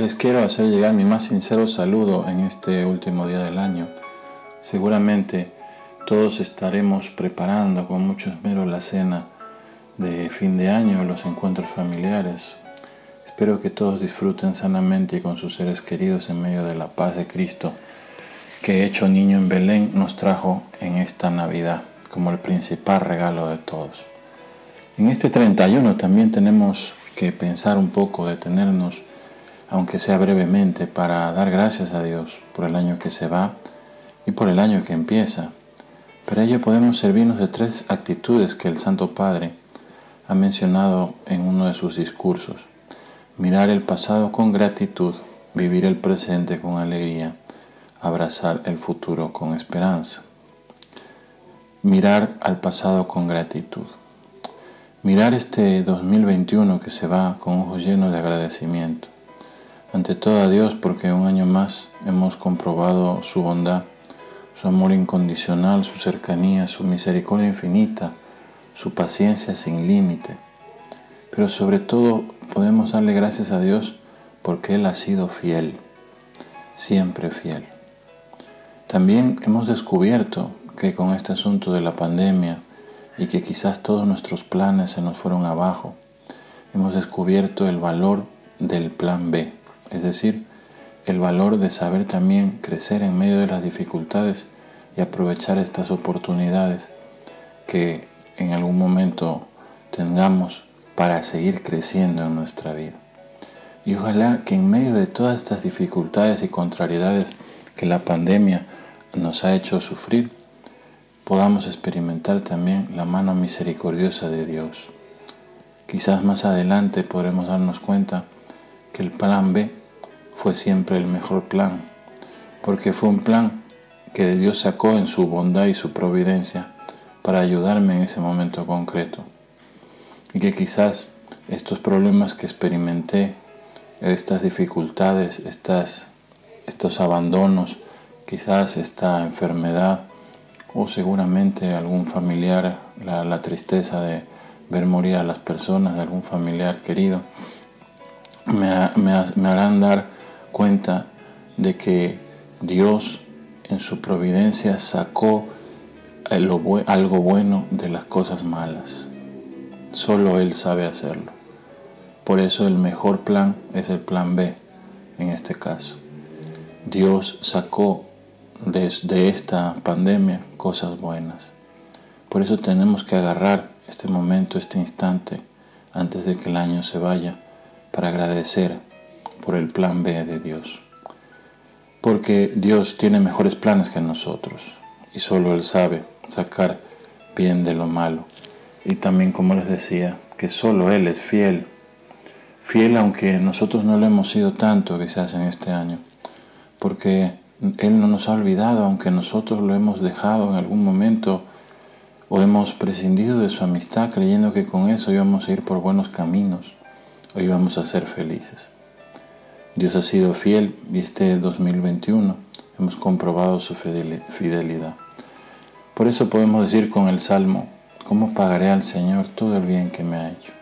Les quiero hacer llegar mi más sincero saludo en este último día del año. Seguramente todos estaremos preparando con mucho esmero la cena de fin de año, los encuentros familiares. Espero que todos disfruten sanamente y con sus seres queridos en medio de la paz de Cristo que hecho niño en Belén nos trajo en esta Navidad como el principal regalo de todos. En este 31 también tenemos que pensar un poco, detenernos aunque sea brevemente, para dar gracias a Dios por el año que se va y por el año que empieza. Para ello podemos servirnos de tres actitudes que el Santo Padre ha mencionado en uno de sus discursos. Mirar el pasado con gratitud, vivir el presente con alegría, abrazar el futuro con esperanza. Mirar al pasado con gratitud. Mirar este 2021 que se va con ojos llenos de agradecimiento ante todo a Dios porque un año más hemos comprobado su bondad, su amor incondicional, su cercanía, su misericordia infinita, su paciencia sin límite. Pero sobre todo podemos darle gracias a Dios porque Él ha sido fiel, siempre fiel. También hemos descubierto que con este asunto de la pandemia y que quizás todos nuestros planes se nos fueron abajo, hemos descubierto el valor del plan B es decir, el valor de saber también crecer en medio de las dificultades y aprovechar estas oportunidades que en algún momento tengamos para seguir creciendo en nuestra vida. Y ojalá que en medio de todas estas dificultades y contrariedades que la pandemia nos ha hecho sufrir, podamos experimentar también la mano misericordiosa de Dios. Quizás más adelante podremos darnos cuenta que el plan B fue siempre el mejor plan, porque fue un plan que Dios sacó en su bondad y su providencia para ayudarme en ese momento concreto. Y que quizás estos problemas que experimenté, estas dificultades, estas, estos abandonos, quizás esta enfermedad o seguramente algún familiar, la, tristeza de ver morir a las personas, de algún familiar querido, me, me harán dar cuenta de que Dios en su providencia sacó algo bueno de las cosas malas. Solo Él sabe hacerlo. Por eso el mejor plan es el plan B en este caso. Dios sacó desde esta pandemia cosas buenas. Por eso tenemos que agarrar este momento, este instante, antes de que el año se vaya, para agradecer por el plan B de Dios. Porque Dios tiene mejores planes que nosotros y solo Él sabe sacar bien de lo malo. Y también, como les decía, que solo Él es fiel. Fiel aunque nosotros no lo hemos sido tanto quizás en este año. Porque Él no nos ha olvidado aunque nosotros lo hemos dejado en algún momento o hemos prescindido de su amistad creyendo que con eso íbamos a ir por buenos caminos o íbamos a ser felices. Dios ha sido fiel y este 2021 hemos comprobado su fidelidad. Por eso podemos decir con el Salmo, ¿cómo pagaré al Señor todo el bien que me ha hecho?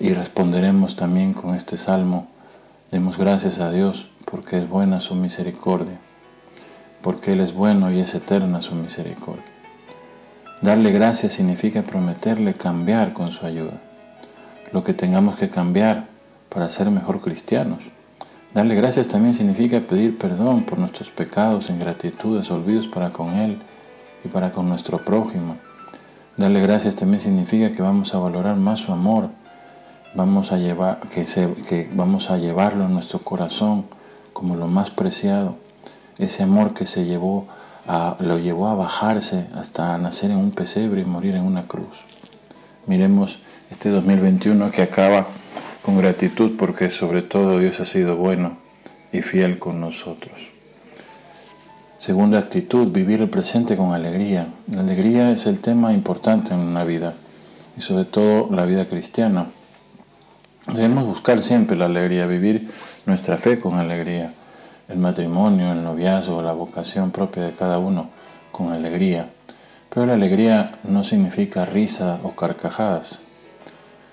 Y responderemos también con este Salmo, demos gracias a Dios porque es buena su misericordia, porque Él es bueno y es eterna su misericordia. Darle gracias significa prometerle cambiar con su ayuda. Lo que tengamos que cambiar para ser mejor cristianos. Darle gracias también significa pedir perdón por nuestros pecados, ingratitudes, olvidos para con Él y para con nuestro prójimo. Darle gracias también significa que vamos a valorar más su amor, vamos a llevar, que, vamos a llevarlo en nuestro corazón como lo más preciado, ese amor que se llevó a, lo llevó a bajarse hasta nacer en un pesebre y morir en una cruz. Miremos este 2021 que acaba con gratitud porque sobre todo Dios ha sido bueno y fiel con nosotros. Segunda actitud, vivir el presente con alegría. La alegría es el tema importante en una vida y sobre todo la vida cristiana. Debemos buscar siempre la alegría, vivir nuestra fe con alegría, el matrimonio, el noviazgo, la vocación propia de cada uno con alegría. Pero la alegría no significa risa o carcajadas.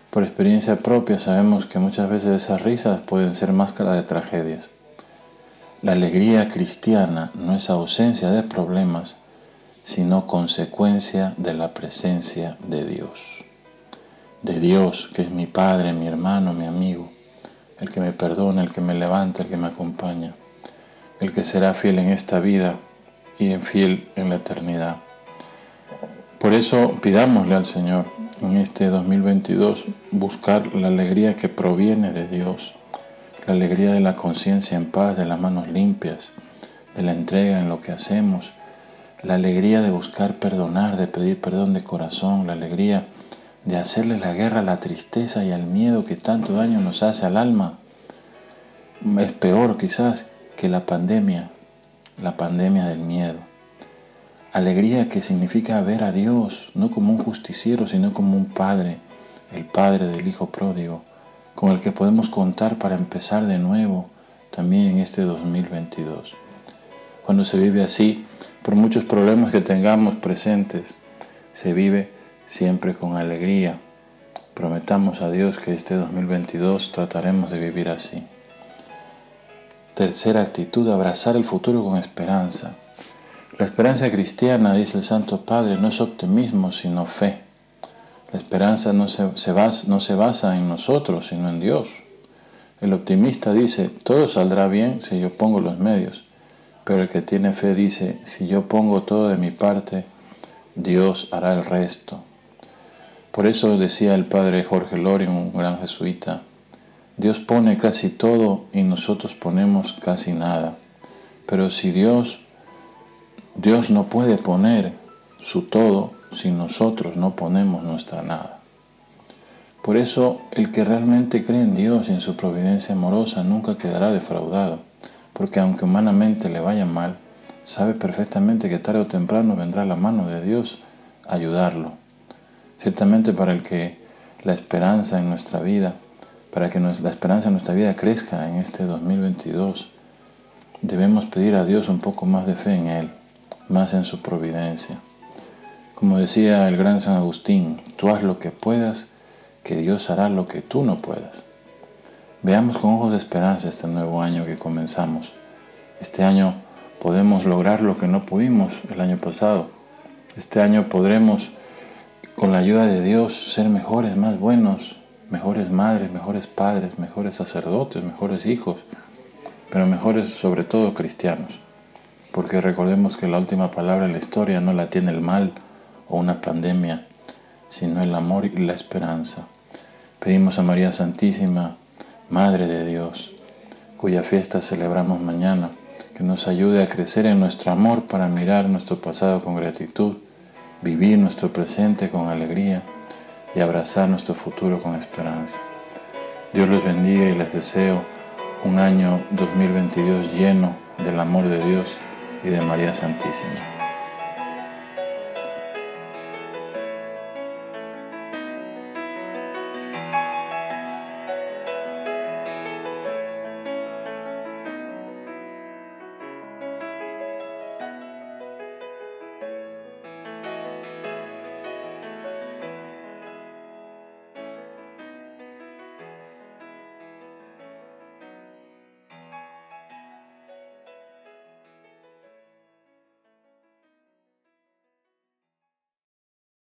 Por experiencia propia sabemos que muchas veces esas risas pueden ser máscara de tragedias. La alegría cristiana no es ausencia de problemas, sino consecuencia de la presencia de Dios. De Dios, que es mi Padre, mi hermano, mi amigo, el que me perdona, el que me levanta, el que me acompaña, el que será fiel en esta vida y fiel en la eternidad. Por eso pidámosle al Señor en este 2022 buscar la alegría que proviene de Dios la alegría de la conciencia en paz, de las manos limpias, de la entrega en lo que hacemos, la alegría de buscar perdonar, de pedir perdón de corazón, la alegría de hacerle la guerra a la tristeza y al miedo que tanto daño nos hace al alma. Es peor quizás que la pandemia, la pandemia del miedo. Alegría que significa ver a Dios, no como un justiciero, sino como un padre, el padre del Hijo pródigo con el que podemos contar para empezar de nuevo también en este 2022. Cuando se vive así, por muchos problemas que tengamos presentes, se vive siempre con alegría. Prometamos a Dios que este 2022 trataremos de vivir así. Tercera actitud, abrazar el futuro con esperanza. La esperanza cristiana, dice el Santo Padre, no es optimismo, sino fe. La esperanza no se, basa, no se basa en nosotros, sino en Dios. El optimista dice, todo saldrá bien si yo pongo los medios, pero el que tiene fe dice, si yo pongo todo de mi parte, Dios hará el resto. Por eso decía el padre Jorge Lori, un gran jesuita, Dios pone casi todo y nosotros ponemos casi nada. Pero si Dios, Dios no puede poner su todo, si nosotros no ponemos nuestra nada. Por eso el que realmente cree en Dios y en su providencia amorosa nunca quedará defraudado, porque aunque humanamente le vaya mal, sabe perfectamente que tarde o temprano vendrá la mano de Dios a ayudarlo. Ciertamente para el que la esperanza en nuestra vida, para que la esperanza en nuestra vida crezca en este 2022, debemos pedir a Dios un poco más de fe en Él, más en su providencia. Como decía el gran San Agustín, tú haz lo que puedas, que Dios hará lo que tú no puedas. Veamos con ojos de esperanza este nuevo año que comenzamos. Este año podemos lograr lo que no pudimos el año pasado. Este año podremos, con la ayuda de Dios, ser mejores, más buenos, mejores madres, mejores padres, mejores sacerdotes, mejores hijos, pero mejores sobre todo cristianos. Porque recordemos que la última palabra en la historia no la tiene el mal, o una pandemia, sino el amor y la esperanza. Pedimos a María Santísima, Madre de Dios, cuya fiesta celebramos mañana, que nos ayude a crecer en nuestro amor para mirar nuestro pasado con gratitud, vivir nuestro presente con alegría y abrazar nuestro futuro con esperanza. Dios los bendiga y les deseo un año 2022 lleno del amor de Dios y de María Santísima.